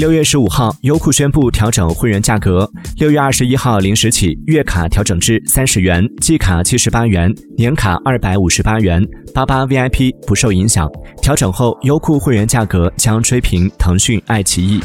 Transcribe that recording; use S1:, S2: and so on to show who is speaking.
S1: 六月十五号优酷宣布调整会员价格。六月二十一号零时起月卡调整至三十元季卡七十八元年卡二百五十八元八八 vip 不受影响。调整后优酷会员价格将追平腾讯爱奇艺。